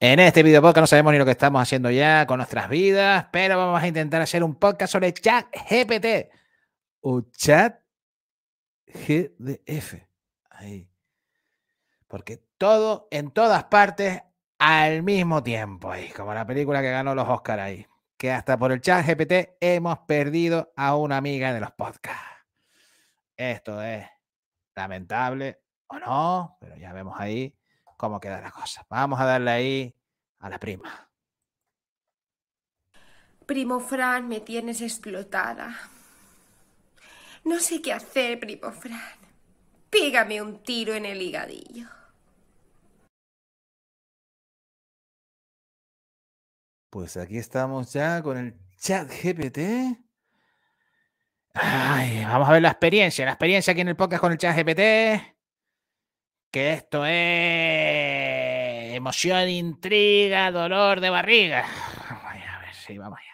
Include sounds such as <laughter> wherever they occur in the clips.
En este video podcast no sabemos ni lo que estamos haciendo ya con nuestras vidas, pero vamos a intentar hacer un podcast sobre chat GPT o chat GDF. Ahí. Porque todo en todas partes al mismo tiempo, ahí, como la película que ganó los Oscars ahí. Que hasta por el chat GPT hemos perdido a una amiga de los podcasts. Esto es lamentable o no, pero ya vemos ahí cómo queda la cosa. Vamos a darle ahí a la prima. Primo Fran, me tienes explotada. No sé qué hacer, primo Fran. Pégame un tiro en el higadillo. Pues aquí estamos ya con el chat GPT. Ay, vamos a ver la experiencia, la experiencia aquí en el podcast con el chat GPT. Que esto es emoción, intriga, dolor de barriga. <sighs> Vaya, a ver, sí, vamos allá.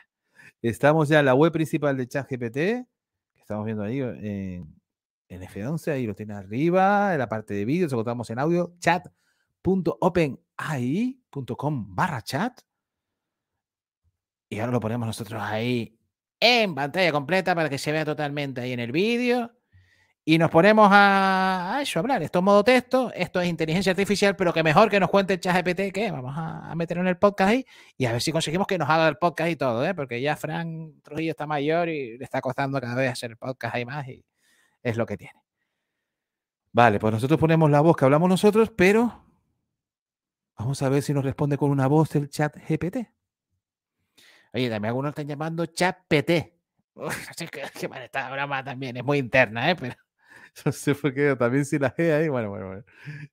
Estamos ya en la web principal de chat GPT, que estamos viendo ahí en, en F11, ahí lo tiene arriba, en la parte de vídeos, encontramos en audio, chat.openai.com barra chat. Y ahora lo ponemos nosotros ahí en pantalla completa para que se vea totalmente ahí en el vídeo. Y nos ponemos a, eso, hablar. Esto es modo texto, esto es inteligencia artificial, pero que mejor que nos cuente el chat GPT que vamos a, a meterlo en el podcast ahí y a ver si conseguimos que nos haga el podcast y todo, ¿eh? porque ya Fran Trujillo está mayor y le está costando cada vez hacer el podcast ahí más y es lo que tiene. Vale, pues nosotros ponemos la voz que hablamos nosotros, pero vamos a ver si nos responde con una voz el chat GPT. Oye, también algunos están llamando chat PT. <laughs> Así que, que bueno, esta broma también es muy interna, ¿eh? Pero <laughs> no sé por qué, también si la G ahí, bueno, bueno, bueno.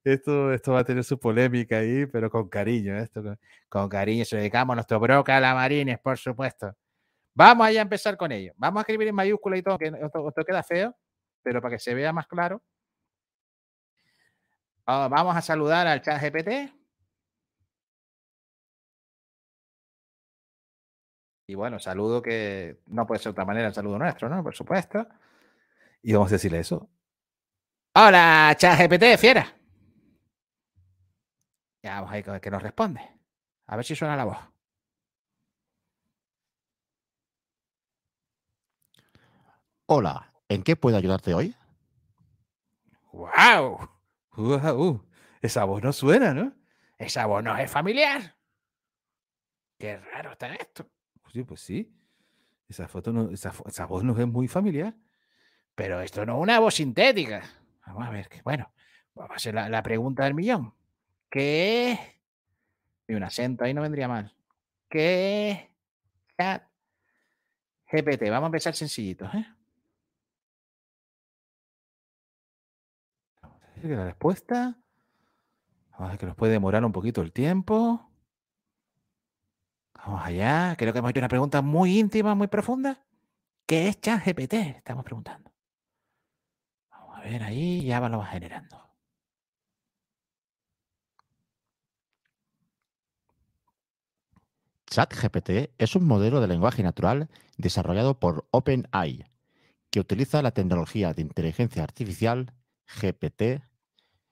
Esto, esto va a tener su polémica ahí, pero con cariño, ¿eh? esto con, cariño. Se dedicamos a nuestro broca a la Marines, por supuesto. Vamos allá a empezar con ello. Vamos a escribir en mayúscula y todo, que esto, esto queda feo, pero para que se vea más claro. Ah, Vamos a saludar al chat GPT. Y bueno, saludo que no puede ser de otra manera el saludo nuestro, ¿no? Por supuesto. Y vamos a decirle eso. Hola, chat GPT, fiera. Ya vamos a ver qué nos responde. A ver si suena la voz. Hola, ¿en qué puedo ayudarte hoy? ¡Wow! ¡Wow! Esa voz no suena, ¿no? Esa voz no es familiar. Qué raro está esto. Sí, pues sí. Esa foto no, esa, esa voz no es muy familiar. Pero esto no es una voz sintética. Vamos a ver, que, bueno, vamos a hacer la, pregunta del millón. ¿Qué? Y un acento ahí no vendría mal. ¿Qué? Chat GPT. Vamos a empezar sencillitos, ¿eh? La respuesta. Vamos a ver que nos puede demorar un poquito el tiempo. Vamos allá. Creo que hemos hecho una pregunta muy íntima, muy profunda. ¿Qué es ChatGPT? Estamos preguntando. Ver ahí, ya lo va generando. ChatGPT es un modelo de lenguaje natural desarrollado por OpenAI, que utiliza la tecnología de inteligencia artificial GPT,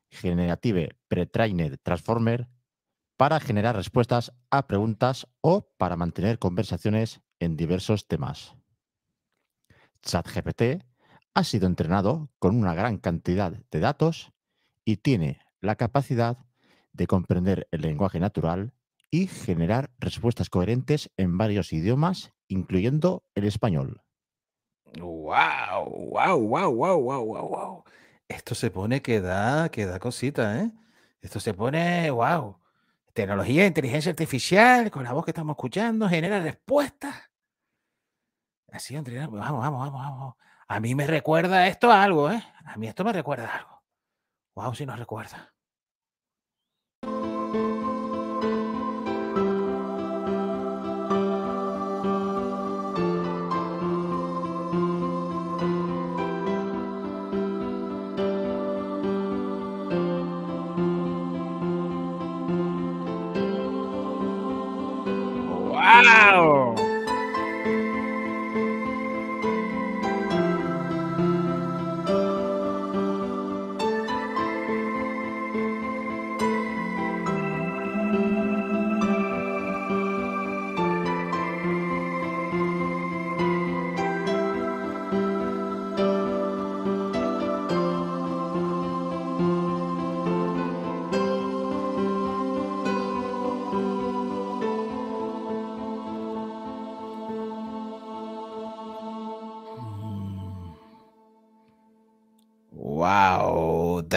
Generative Pre-trained Transformer, para generar respuestas a preguntas o para mantener conversaciones en diversos temas. ChatGPT ha sido entrenado con una gran cantidad de datos y tiene la capacidad de comprender el lenguaje natural y generar respuestas coherentes en varios idiomas, incluyendo el español. ¡Wow! ¡Wow! ¡Wow! ¡Wow! ¡Wow! ¡Wow! ¡Wow! Esto se pone que da, que da cosita, ¿eh? Esto se pone, wow. Tecnología inteligencia artificial, con la voz que estamos escuchando, genera respuestas. Así, entrenar, vamos, vamos, vamos, vamos. A mí me recuerda esto algo, ¿eh? A mí esto me recuerda algo. Wow, si nos recuerda. ¡Wow!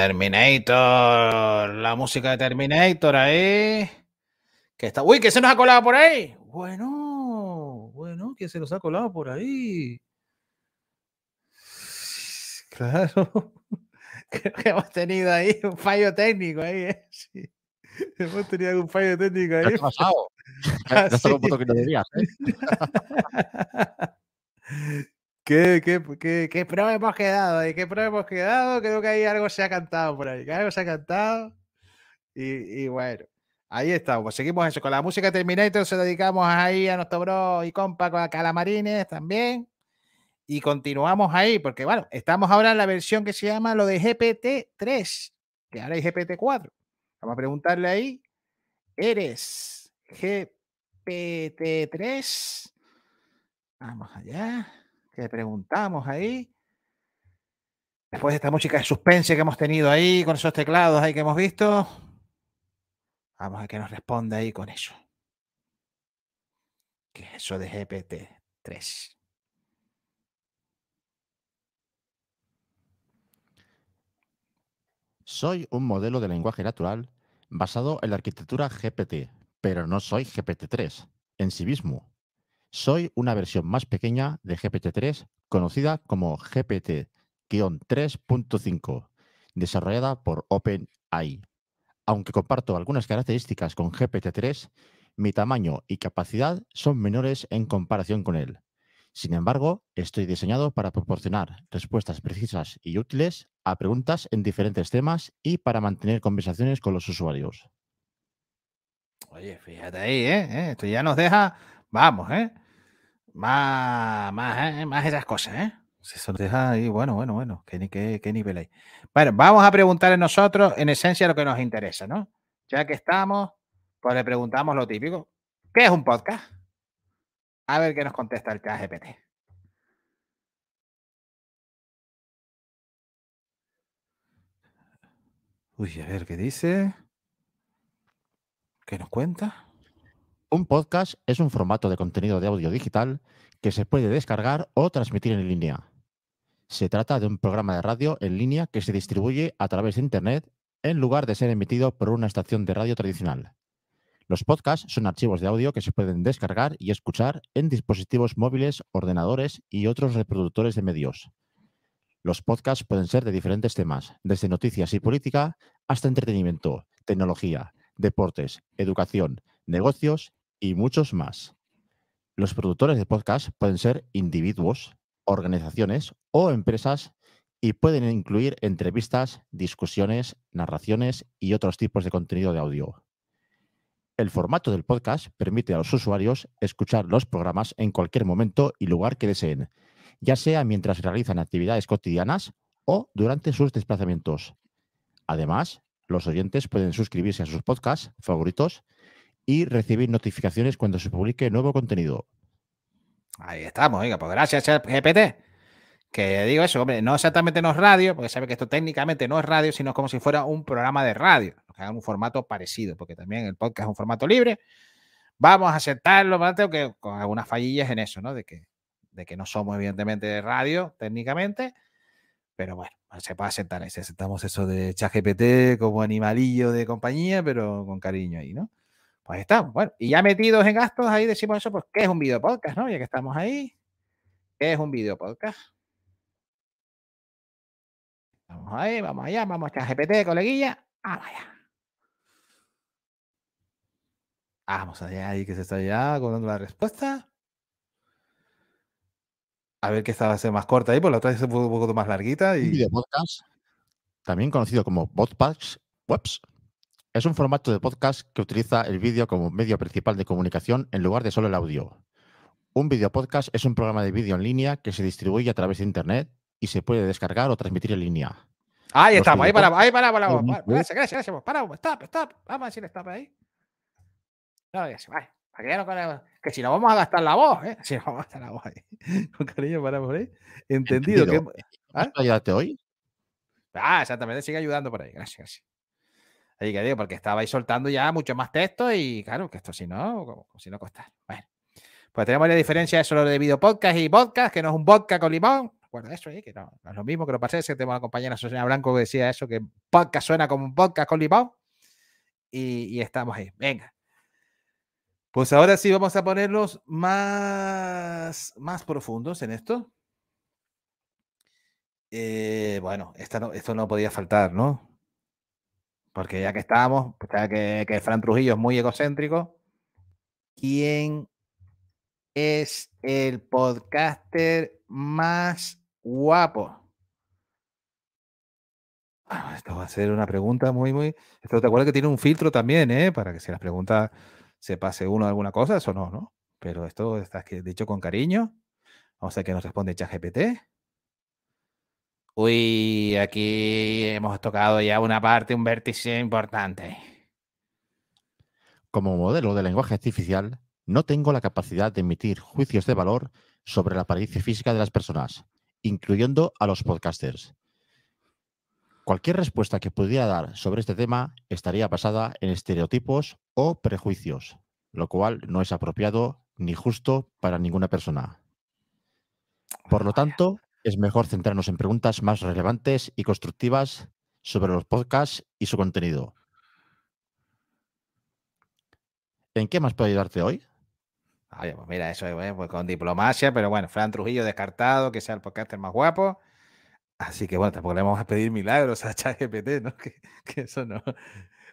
Terminator, la música de Terminator ahí. Que está, uy, que se nos ha colado por ahí. Bueno, bueno, que se nos ha colado por ahí. Claro. <laughs> Creo que hemos tenido ahí un fallo técnico ahí, ¿eh? Sí. Hemos tenido un fallo técnico ahí. ¿Qué ha pasado? <laughs> Ah, Ya está sí. un punto que no debías, ¿eh? <laughs> ¿Qué, qué, qué, qué pro hemos quedado ahí? ¿Qué pro hemos quedado? Creo que ahí algo se ha cantado por ahí. algo se ha cantado. Y, y bueno, ahí estamos. Pues seguimos eso. Con la música Terminator se dedicamos ahí a nuestro bro y compa con Calamarines también. Y continuamos ahí, porque bueno, estamos ahora en la versión que se llama lo de GPT-3, que ahora hay GPT-4. Vamos a preguntarle ahí. ¿Eres GPT-3? Vamos allá. Que preguntamos ahí. Después de esta música de suspense que hemos tenido ahí, con esos teclados ahí que hemos visto. Vamos a que nos responde ahí con eso. ¿Qué es eso de GPT-3? Soy un modelo de lenguaje natural basado en la arquitectura GPT, pero no soy GPT-3 en sí mismo. Soy una versión más pequeña de GPT-3 conocida como GPT-3.5, desarrollada por OpenAI. Aunque comparto algunas características con GPT-3, mi tamaño y capacidad son menores en comparación con él. Sin embargo, estoy diseñado para proporcionar respuestas precisas y útiles a preguntas en diferentes temas y para mantener conversaciones con los usuarios. Oye, fíjate ahí, ¿eh? Esto ya nos deja, vamos, ¿eh? Más, más, ¿eh? más esas cosas, ¿eh? Eso deja ahí, bueno, bueno, bueno, ¿qué, ni- qué, qué nivel hay? Bueno, vamos a preguntarle nosotros, en esencia, lo que nos interesa, ¿no? Ya que estamos, pues le preguntamos lo típico. ¿Qué es un podcast? A ver qué nos contesta el chat GPT. Uy, a ver qué dice. ¿Qué nos cuenta? Un podcast es un formato de contenido de audio digital que se puede descargar o transmitir en línea. Se trata de un programa de radio en línea que se distribuye a través de Internet en lugar de ser emitido por una estación de radio tradicional. Los podcasts son archivos de audio que se pueden descargar y escuchar en dispositivos móviles, ordenadores y otros reproductores de medios. Los podcasts pueden ser de diferentes temas, desde noticias y política hasta entretenimiento, tecnología, deportes, educación, negocios y muchos más. Los productores de podcast pueden ser individuos, organizaciones o empresas y pueden incluir entrevistas, discusiones, narraciones y otros tipos de contenido de audio. El formato del podcast permite a los usuarios escuchar los programas en cualquier momento y lugar que deseen, ya sea mientras realizan actividades cotidianas o durante sus desplazamientos. Además, los oyentes pueden suscribirse a sus podcasts favoritos y recibir notificaciones cuando se publique nuevo contenido. Ahí estamos, oiga, pues gracias GPT. Que digo eso, hombre, no exactamente no es radio, porque sabe que esto técnicamente no es radio, sino como si fuera un programa de radio, que haga un formato parecido, porque también el podcast es un formato libre. Vamos a aceptarlo, ¿vale? que con algunas fallillas en eso, ¿no? De que, de que no somos evidentemente de radio técnicamente, pero bueno, se puede aceptar. Si aceptamos eso de ChatGPT como animalillo de compañía, pero con cariño ahí, ¿no? Pues estamos. Bueno, y ya metidos en gastos, ahí decimos eso, pues, ¿qué es un video podcast, no? Ya que estamos ahí, ¿qué es un video podcast? Vamos ahí, vamos allá, vamos a GPT, coleguilla. Vamos allá. Vamos allá, ahí que se está ya dando la respuesta. A ver que esta va a ser más corta ahí, pues la otra es un poco, un más larguita. Un Y... video podcast, también conocido como podcasts webs, es un formato de podcast que utiliza el vídeo como medio principal de comunicación en lugar de solo el audio. Un video podcast es un programa de vídeo en línea que se distribuye a través de Internet y se puede descargar o transmitir en línea. Ahí Los estamos, ahí paramos, ahí paramos, paramos. son pa- muy- Gracias, gracias, gracias. Paramos, stop, stop. Vamos a decir stop ahí. No, ya se. Para que ya no con- Que si no vamos a gastar la voz, ¿eh? Si no vamos a gastar la voz ahí. <laughs> Con cariño paramos ahí. Entendido. que- Entendido. ¿Ah? ¿Puedo ayudarte hoy? Ah, exactamente, sigue ayudando por ahí. Gracias, gracias. Ahí que digo, porque estabais soltando ya mucho más texto y claro, que esto si no, si no costara. Bueno, pues tenemos la diferencia de solo de video podcast y podcast, que no es un vodka con limón, recuerda eso, ¿eh? que no, es lo mismo que lo pasé, ese tema la compañera Susana Blanco que decía eso, que podcast suena como un podcast con limón. Y, estamos ahí. Venga. Pues ahora sí vamos a ponerlos más, más profundos en esto. Eh, bueno, esto no podía faltar, ¿no? Porque ya que estábamos, ya que, Fran Trujillo es muy egocéntrico, ¿quién es el podcaster más guapo? Ah, esto va a ser una pregunta muy, muy. Esto te acuerdas que tiene un filtro también, ¿eh? Para que si las preguntas se pase uno alguna cosa, eso no, ¿no? Pero esto está dicho con cariño. Vamos a ver qué nos responde ChatGPT. Uy, aquí hemos tocado ya una parte, un vértice importante. Como modelo de lenguaje artificial, no tengo la capacidad de emitir juicios de valor sobre la apariencia física de las personas, incluyendo a los podcasters. Cualquier respuesta que pudiera dar sobre este tema estaría basada en estereotipos o prejuicios, lo cual no es apropiado ni justo para ninguna persona. Por lo tanto, es mejor centrarnos en preguntas más relevantes y constructivas sobre los podcasts y su contenido. ¿En qué más puedo ayudarte hoy? Oye, pues mira, eso es pues con diplomacia, pero bueno, Fran Trujillo descartado, que sea el podcaster más guapo. Así que bueno, tampoco le vamos a pedir milagros a ChatGPT, ¿no? <laughs> Que, que, eso no.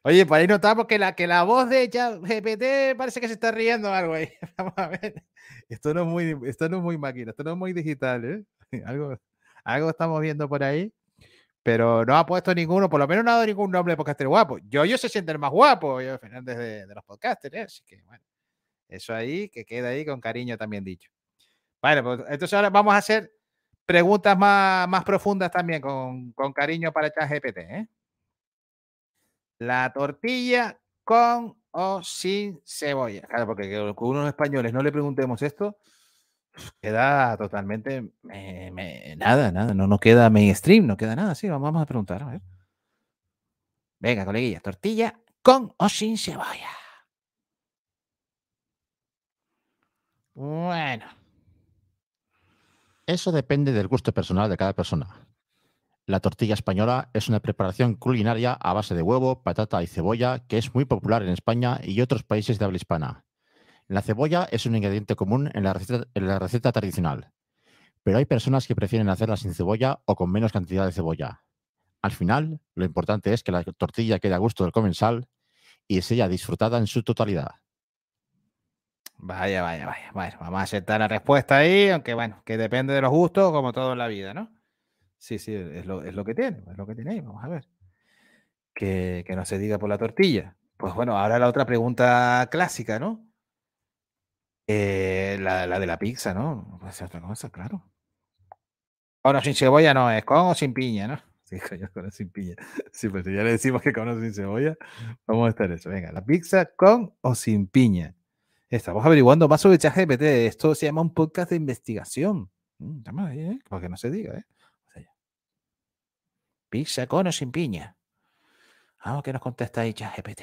Oye, por ahí notamos que la, que la voz de ChatGPT parece que se está riendo algo ahí. <laughs> Vamos a ver. Esto no es muy, esto no es muy máquina, esto no es muy digital, ¿eh? <laughs> Algo, algo estamos viendo por ahí. Pero no ha puesto ninguno, por lo menos no ha dado ningún nombre de podcaster guapo. Yo, yo se siente el más guapo, yo, Fernández de, de los podcasters, ¿eh? Así que bueno. Eso ahí, que queda ahí con cariño también dicho. Bueno, pues entonces ahora vamos a hacer preguntas más, más profundas también con, con cariño para ChatGPT. ¿eh? La tortilla con o sin cebolla. Claro, porque que unos españoles no le preguntemos esto, queda totalmente me, me, nada, nada, no queda mainstream, no queda nada. Sí, vamos, a preguntar. A ver. Venga, coleguilla, tortilla con o sin cebolla. Bueno. Eso depende del gusto personal de cada persona. La tortilla española es una preparación culinaria a base de huevo, patata y cebolla que es muy popular en España y otros países de habla hispana. La cebolla es un ingrediente común en la receta, tradicional, pero hay personas que prefieren hacerla sin cebolla o con menos cantidad de cebolla. Al final, lo importante es que la tortilla quede a gusto del comensal y sea disfrutada en su totalidad. Vaya, vaya, vaya. Bueno, vamos a aceptar la respuesta ahí, aunque bueno, que depende de los gustos, como todo en la vida, ¿no? Sí, sí, es lo, que tiene, es lo que tiene ahí, vamos a ver. Que, no se diga por la tortilla. Pues bueno, ahora la otra pregunta clásica, ¿no? Eh, la, de la pizza, ¿no? Puede ser otra cosa, claro. O sin cebolla no es, con o sin piña, ¿no? <laughs> Sí, con o sin piña. Sí, pues ya le decimos que con o sin cebolla, vamos a estar eso. Venga, la pizza con o sin piña. Estamos averiguando más sobre ChatGPT. Esto se llama un podcast de investigación. Mm, ahí, ¿eh? Para que no se diga, ¿eh? Pizza con o sin piña. Vamos, que nos contesta ahí ChatGPT.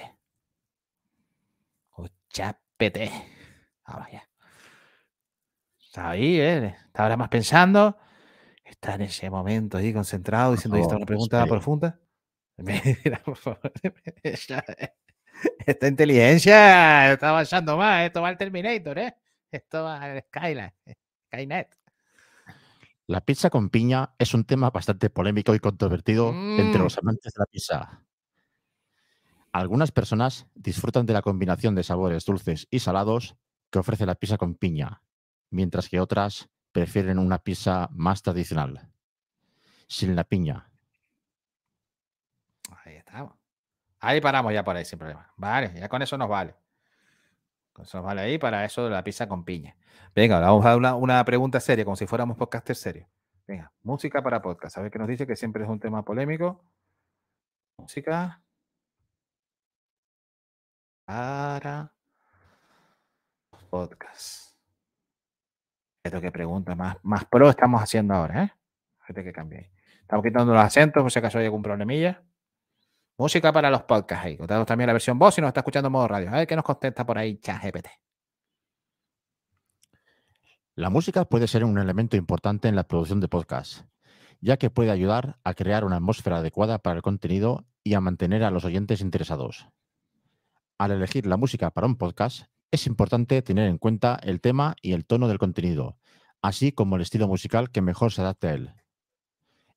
O ChatGPT. Ah, vaya. Está ahí, ¿eh? Está ahora más pensando. Está en ese momento ahí concentrado diciendo, ¿esta es una pregunta sí. profunda? <laughs> Mira, por favor. <laughs> Esta inteligencia está avanzando más. Esto va al Terminator, ¿eh? Esto va al Skyline, Skynet. La pizza con piña es un tema bastante polémico y controvertido mm. entre los amantes de la pizza. Algunas personas disfrutan de la combinación de sabores dulces y salados que ofrece la pizza con piña, mientras que otras prefieren una pizza más tradicional, sin la piña. Ahí estamos. Ahí paramos ya por ahí sin problema. Vale, ya con eso nos vale. Con eso nos vale ahí para eso de la pizza con piña. Venga, vamos a dar una, pregunta seria, como si fuéramos podcaster serio. Venga, música para podcast. A qué nos dice que siempre es un tema polémico. Música para podcast. Esto que pregunta más, más pro estamos haciendo ahora, ¿eh? Que cambie. Estamos quitando los acentos por si acaso hay algún problemilla. Música para los podcasts ahí. Contamos también la versión voz y nos está escuchando en modo radio. A ver qué nos contesta por ahí ChatGPT. La música puede ser un elemento importante en la producción de podcasts, ya que puede ayudar a crear una atmósfera adecuada para el contenido y a mantener a los oyentes interesados. Al elegir la música para un podcast, es importante tener en cuenta el tema y el tono del contenido, así como el estilo musical que mejor se adapte a él.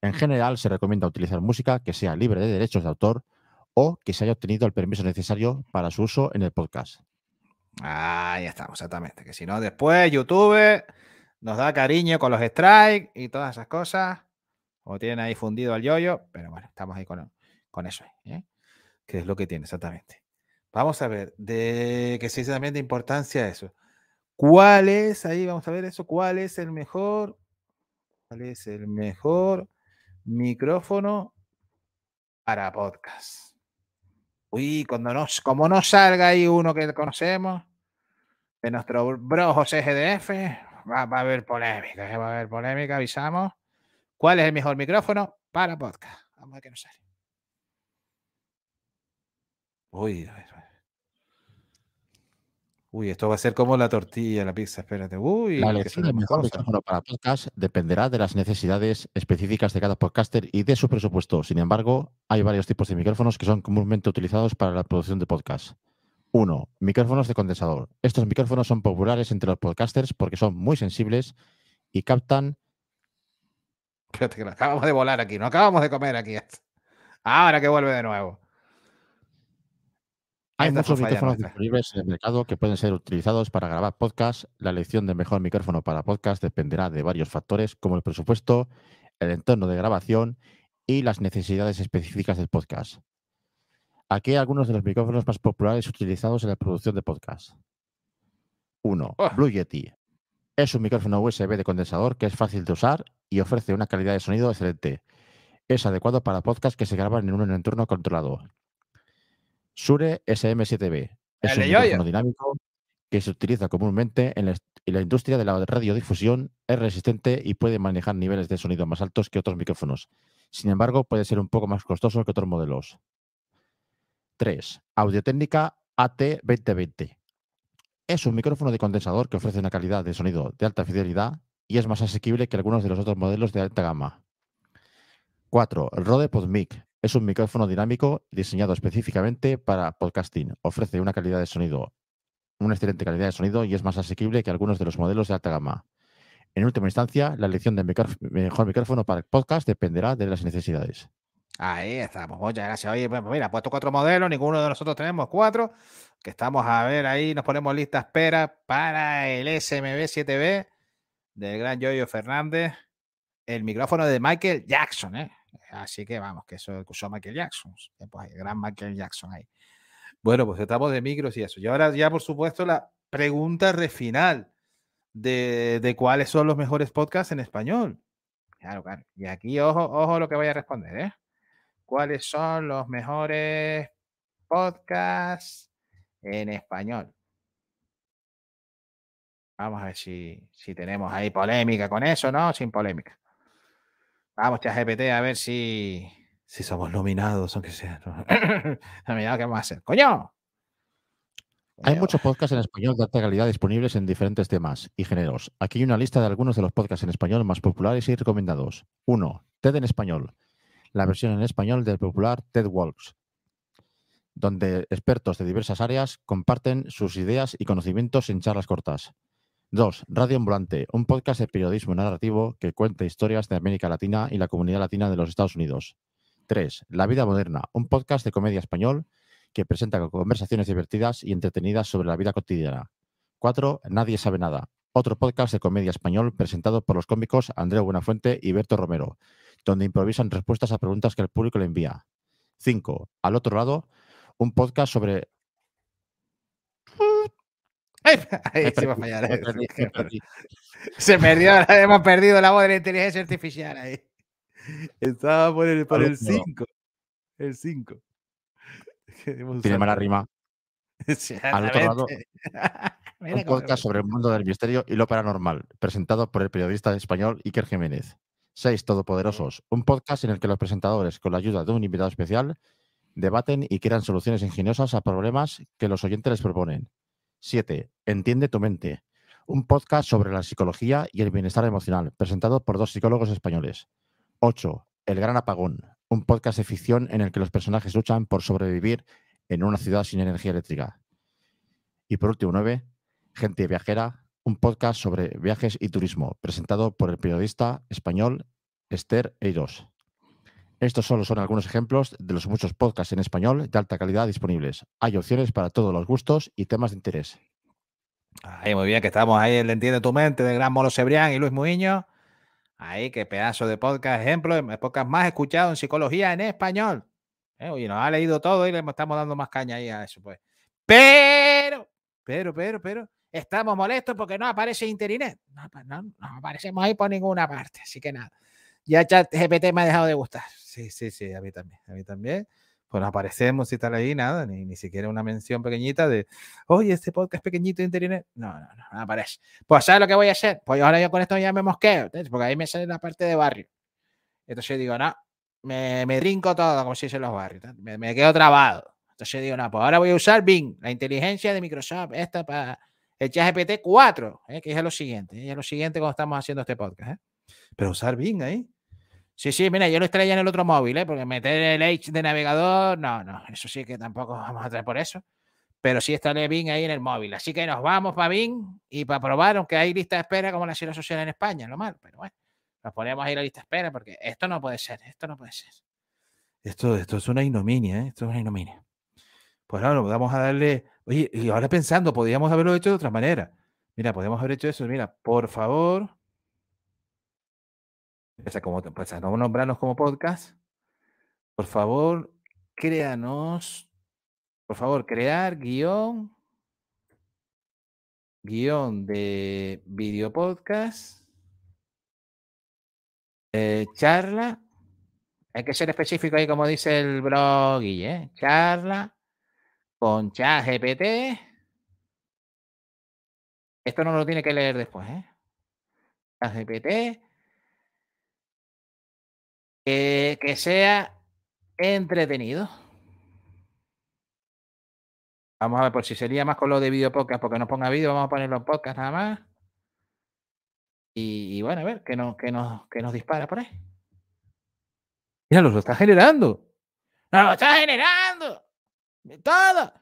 En general, se recomienda utilizar música que sea libre de derechos de autor o que se haya obtenido el permiso necesario para su uso en el podcast. Ahí estamos, exactamente. Que si no, después YouTube nos da cariño con los strikes y todas esas cosas. O tienen ahí fundido al yoyo, pero bueno, estamos ahí con, con eso, ¿eh? que es lo que tiene exactamente. Vamos a ver, de que se dice también de importancia eso. ¿Cuál es, ahí vamos a ver eso, cuál es el mejor, cuál es el mejor micrófono para podcast? Uy, cuando nos, como no salga ahí uno que conocemos, de nuestro bro José GDF, va, a haber polémica, ¿eh? va a haber polémica, avisamos. ¿Cuál es el mejor micrófono para podcast? Vamos a ver qué nos sale. Uy, a ver. Uy, esto va a ser como la tortilla, la pizza, espérate. Uy, La elección del mejor micrófono para podcast dependerá de las necesidades específicas de cada podcaster y de su presupuesto. Sin embargo, hay varios tipos de micrófonos que son comúnmente utilizados para la producción de podcast. 1. Micrófonos de condensador. Estos micrófonos son populares entre los podcasters porque son muy sensibles y captan <laughs> Espérate, que lo acabamos de volar aquí, no acabamos de comer aquí. Ahora que vuelve de nuevo. Hay muchos micrófonos disponibles en el mercado que pueden ser utilizados para grabar podcast. La elección del mejor micrófono para podcast dependerá de varios factores como el presupuesto, el entorno de grabación y las necesidades específicas del podcast. Aquí hay algunos de los micrófonos más populares utilizados en la producción de podcast. 1. Oh. Blue Yeti. Es un micrófono USB de condensador que es fácil de usar y ofrece una calidad de sonido excelente. Es adecuado para podcasts que se graban en un entorno controlado. Shure SM7B. Es un micrófono dinámico que se utiliza comúnmente en la, en la industria de la radiodifusión, es resistente y puede manejar niveles de sonido más altos que otros micrófonos. Sin embargo, puede ser un poco más costoso que otros modelos. 3. Audiotécnica AT2020. Es un micrófono de condensador que ofrece una calidad de sonido de alta fidelidad y es más asequible que algunos de los otros modelos de alta gama. 4. Rode PodMic. Es un micrófono dinámico diseñado específicamente para podcasting. Ofrece una calidad de sonido, una excelente calidad de sonido y es más asequible que algunos de los modelos de alta gama. En última instancia, la elección del mejor micrófono para el podcast dependerá de las necesidades. Ahí estamos, muchas gracias. Oye, pues mira, puesto cuatro modelos, ninguno de nosotros tenemos cuatro, que estamos a ver ahí, nos ponemos lista espera para el SMB7B del gran Yoyo Fernández, el micrófono de Michael Jackson, ¿eh? Así que vamos, que eso usó Michael Jackson, pues, el gran Michael Jackson ahí. Bueno, pues estamos de micros y eso. Y ahora ya, por supuesto, la pregunta refinal de, de cuáles son los mejores podcasts en español. Claro, claro. Y aquí, ojo, ojo lo que voy a responder, ¿eh? ¿Cuáles son los mejores podcasts en español? Vamos a ver si, si tenemos ahí polémica con eso, ¿no? Sin polémica. Vamos, ChatGPT, a ver si, si somos nominados, aunque sea. ¿no? <coughs> Nominados, ¿qué vamos a hacer? ¡Coño! Hay muchos podcasts en español de alta calidad disponibles en diferentes temas y géneros. Aquí hay una lista de algunos de los podcasts en español más populares y recomendados. 1. TED en español. La versión en español del popular TED Walks, donde expertos de diversas áreas comparten sus ideas y conocimientos en charlas cortas. 2. Radio Ambulante, un podcast de periodismo narrativo que cuenta historias de América Latina y la comunidad latina de los Estados Unidos. 3. La vida moderna, un podcast de comedia español que presenta conversaciones divertidas y entretenidas sobre la vida cotidiana. 4. Nadie sabe nada, otro podcast de comedia español presentado por los cómicos Andreu Buenafuente y Berto Romero, donde improvisan respuestas a preguntas que el público le envía. 5. Al otro lado, un podcast sobre... <laughs> Ahí se va a fallar. me perdí, me perdí. Se perdió, <laughs> hemos perdido la voz de la inteligencia artificial ahí. Estaba por el, por el Alumno. 5. El 5. <laughs> Tiene mala rima. Al otro lado, Un podcast sobre el mundo del misterio y lo paranormal, presentado por el periodista español Iker Jiménez. 6. Todopoderosos, un podcast en el que los presentadores, con la ayuda de un invitado especial, debaten y crean soluciones ingeniosas a problemas que los oyentes les proponen. 7. Entiende tu mente, un podcast sobre la psicología y el bienestar emocional, presentado por dos psicólogos españoles. 8. El Gran Apagón, un podcast de ficción en el que los personajes luchan por sobrevivir en una ciudad sin energía eléctrica. Y por último, 9. Gente Viajera, un podcast sobre viajes y turismo, presentado por el periodista español Esther Eiros. Estos solo son algunos ejemplos de los muchos podcasts en español de alta calidad disponibles. Hay opciones para todos los gustos y temas de interés. Ahí, muy bien, que estamos ahí el Entiende tu mente de Gran Molo Cebrián y Luis Muiño. Ahí, qué pedazo de podcast, ejemplo, el podcast más escuchado en psicología en español. Eh, oye, nos ha leído todo y le estamos dando más caña ahí a eso, pues. Pero, pero, pero, pero, estamos molestos porque no aparece Internet. No, no aparecemos ahí por ninguna parte, así que nada. Ya ChatGPT me ha dejado de gustar. Sí, sí, sí, a mí también, a mí también. Pues aparecemos y tal ahí, nada, ni, ni siquiera una mención pequeñita de, oye, este podcast pequeñito de internet. No, no, no, no aparece. Pues, ¿sabes lo que voy a hacer? Pues ahora yo con esto ya me mosqueo, porque ahí me sale la parte de barrio. Entonces yo digo, no, me, me trinco todo, como se dice en los barrios, me, me, quedo trabado. Entonces digo, no, pues ahora voy a usar Bing, la inteligencia de Microsoft, esta para el ChatGPT 4, ¿eh? que es lo siguiente, ¿eh? es lo siguiente cuando estamos haciendo este podcast. ¿eh? Pero usar Bing ahí. Sí, sí, mira, yo lo extraía en el otro móvil, ¿eh? porque meter el H de navegador, no, no, eso sí que tampoco <laughs> vamos a traer por eso. Pero sí está Bing ahí en el móvil. Así que nos vamos para Bing y para probar, aunque hay lista de espera como la seguridad social en España, lo malo, pero bueno, nos ponemos ahí la lista de espera porque esto no puede ser, esto no puede ser. Esto, esto es una ignominia, ¿eh? esto es una ignominia. Pues claro, vamos a darle. Oye, y ahora pensando, podríamos haberlo hecho de otra manera. Mira, podríamos haber hecho eso. Mira, por favor, o como, pues, a no nombrarnos como podcast, por favor, créanos, por favor, crear guion, guion de video podcast, eh, charla, hay que ser específico ahí como dice el blog, ¿eh? charla con chat GPT. Esto no lo tiene que leer después, ¿eh? Chat que sea entretenido. Vamos a ver por si sería más con lo de video podcast, porque no ponga vídeo, vamos a ponerlo en podcast nada más. Y, bueno, a ver, que nos, que, nos, que nos dispara por ahí. Mira, lo está generando. ¡No lo está generando! ¡Todo!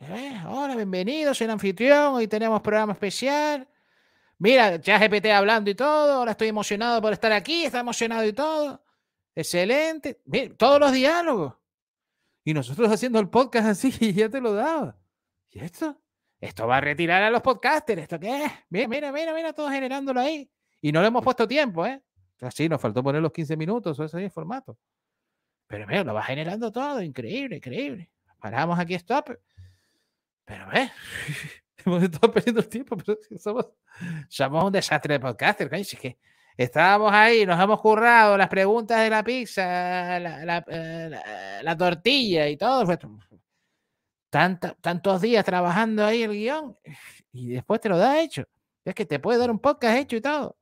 Eh, hola, bienvenidos, soy el anfitrión. Hoy tenemos programa especial. Mira, ya GPT hablando y todo. Ahora estoy emocionado por estar aquí. Está emocionado y todo. Excelente. Mira, todos los diálogos. Y nosotros haciendo el podcast así <laughs> y ya te lo daba. ¿Y esto? Esto va a retirar a los podcasters. ¿Esto qué es? Mira, mira, mira, mira, todo generándolo ahí. Y no le hemos puesto tiempo, ¿eh? Así nos faltó poner los 15 minutos o ese es formato. Pero mira, lo va generando todo. Increíble, increíble. Paramos aquí, stop. Pero ve. <laughs> <laughs> hemos perdiendo el tiempo, pero somos, somos un desastre de podcaster. Es que estábamos ahí, nos hemos currado las preguntas de la pizza, la, eh, tortilla y todo. tantos días trabajando ahí el guion y después te lo da hecho. Es que te puede dar un podcast hecho y todo.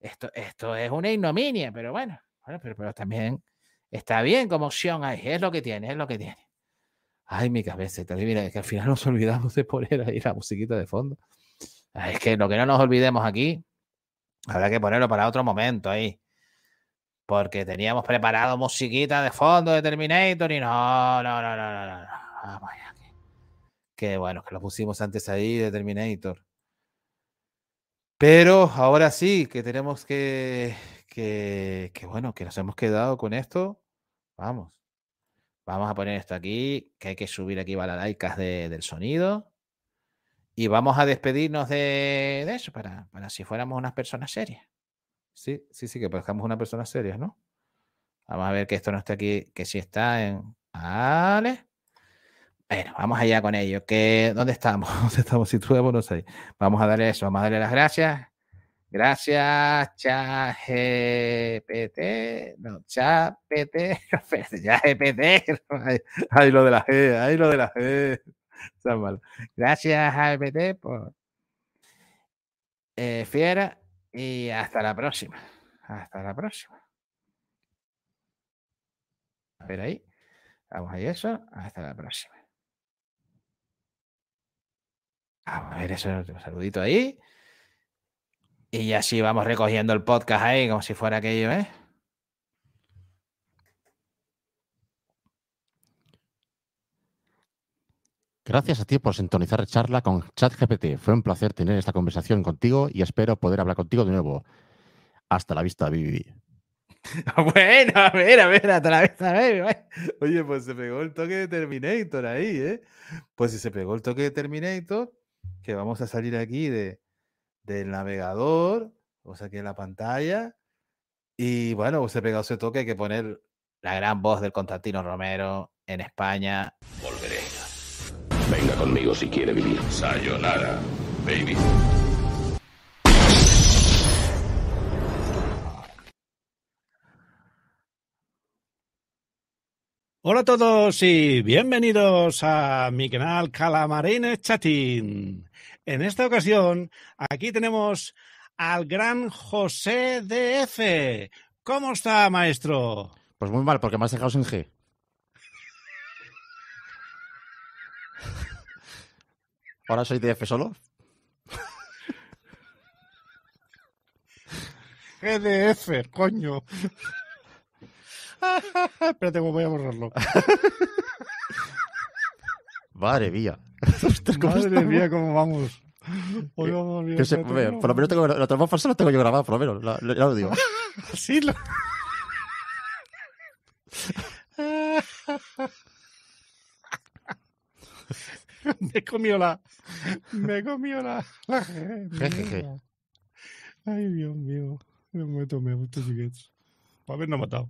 Esto, esto es una ignominia, pero bueno, bueno pero, pero también está bien como opción ahí. Es lo que tiene, es lo que tiene. Ay, mi cabeza. Mira, que al final <laughs> nos olvidamos de poner ahí la musiquita de fondo. Es que lo que no nos olvidemos aquí, habrá que ponerlo para otro momento ahí. Porque teníamos preparado musiquita de fondo de Terminator y no, no, no, no, no, no. Vamos allá. Qué bueno que lo pusimos antes ahí de Terminator. Pero ahora sí, que tenemos que, que, que bueno, que nos hemos quedado con esto. Vamos. Vamos a poner esto aquí, que hay que subir aquí baladaicas de, del sonido. Y vamos a despedirnos de, eso para, para, si fuéramos unas personas serias. Sí, sí, sí, que parezcamos unas personas serias, ¿no? Vamos a ver que esto no está aquí, que sí está en. Vale. Bueno, vamos allá con ello. Que, ¿Dónde estamos? <laughs> ¿Dónde estamos? Situémonos ahí. Vamos a darle eso, vamos a darle las gracias. Gracias, ChatGPT. No, ChatGPT. <laughs> ChatGPT. Ahí lo de la G, ahí lo de la G. Gracias, GPT, por eh, fiera. Y hasta la próxima. Hasta la próxima. A ver ahí. Vamos a eso. Hasta la próxima. A ver, eso, un saludito ahí. Y así vamos recogiendo el podcast ahí, como si fuera aquello, ¿eh? Gracias a ti por sintonizar charla con ChatGPT. Fue un placer tener esta conversación contigo y espero poder hablar contigo de nuevo. Hasta la vista, Vivi. <laughs> Bueno, a ver, a ver, hasta la vista, baby. Oye, pues se pegó el toque de Terminator ahí, ¿eh? Pues si se pegó el toque de Terminator, que vamos a salir aquí de, del navegador, o sea, aquí en la pantalla. Y bueno, se pegó ese toque, hay que poner la gran voz del Constantino Romero en España. Volveré. Venga conmigo si quiere vivir. Sayonara, baby. Hola a todos y bienvenidos a mi canal Calamarines Chatín. En esta ocasión, aquí tenemos al gran José DF. ¿Cómo está, maestro? Pues muy mal, porque me has dejado sin G. Ahora soy DF solo. GDF, coño. <laughs> Espérate, ¿cómo voy a borrarlo? <laughs> Madre mía. <laughs> Madre mía, cómo vamos. Hoy vamos bien, se- espérate, por lo menos tengo, la otra falsa lo tengo yo grabado, por lo menos. la- la- ya lo digo. Sí, lo- me he comido la. Me he comido la. la Jejeje. Ay, Dios mío. Me tomé muchos chiquets. A ver, no he matado.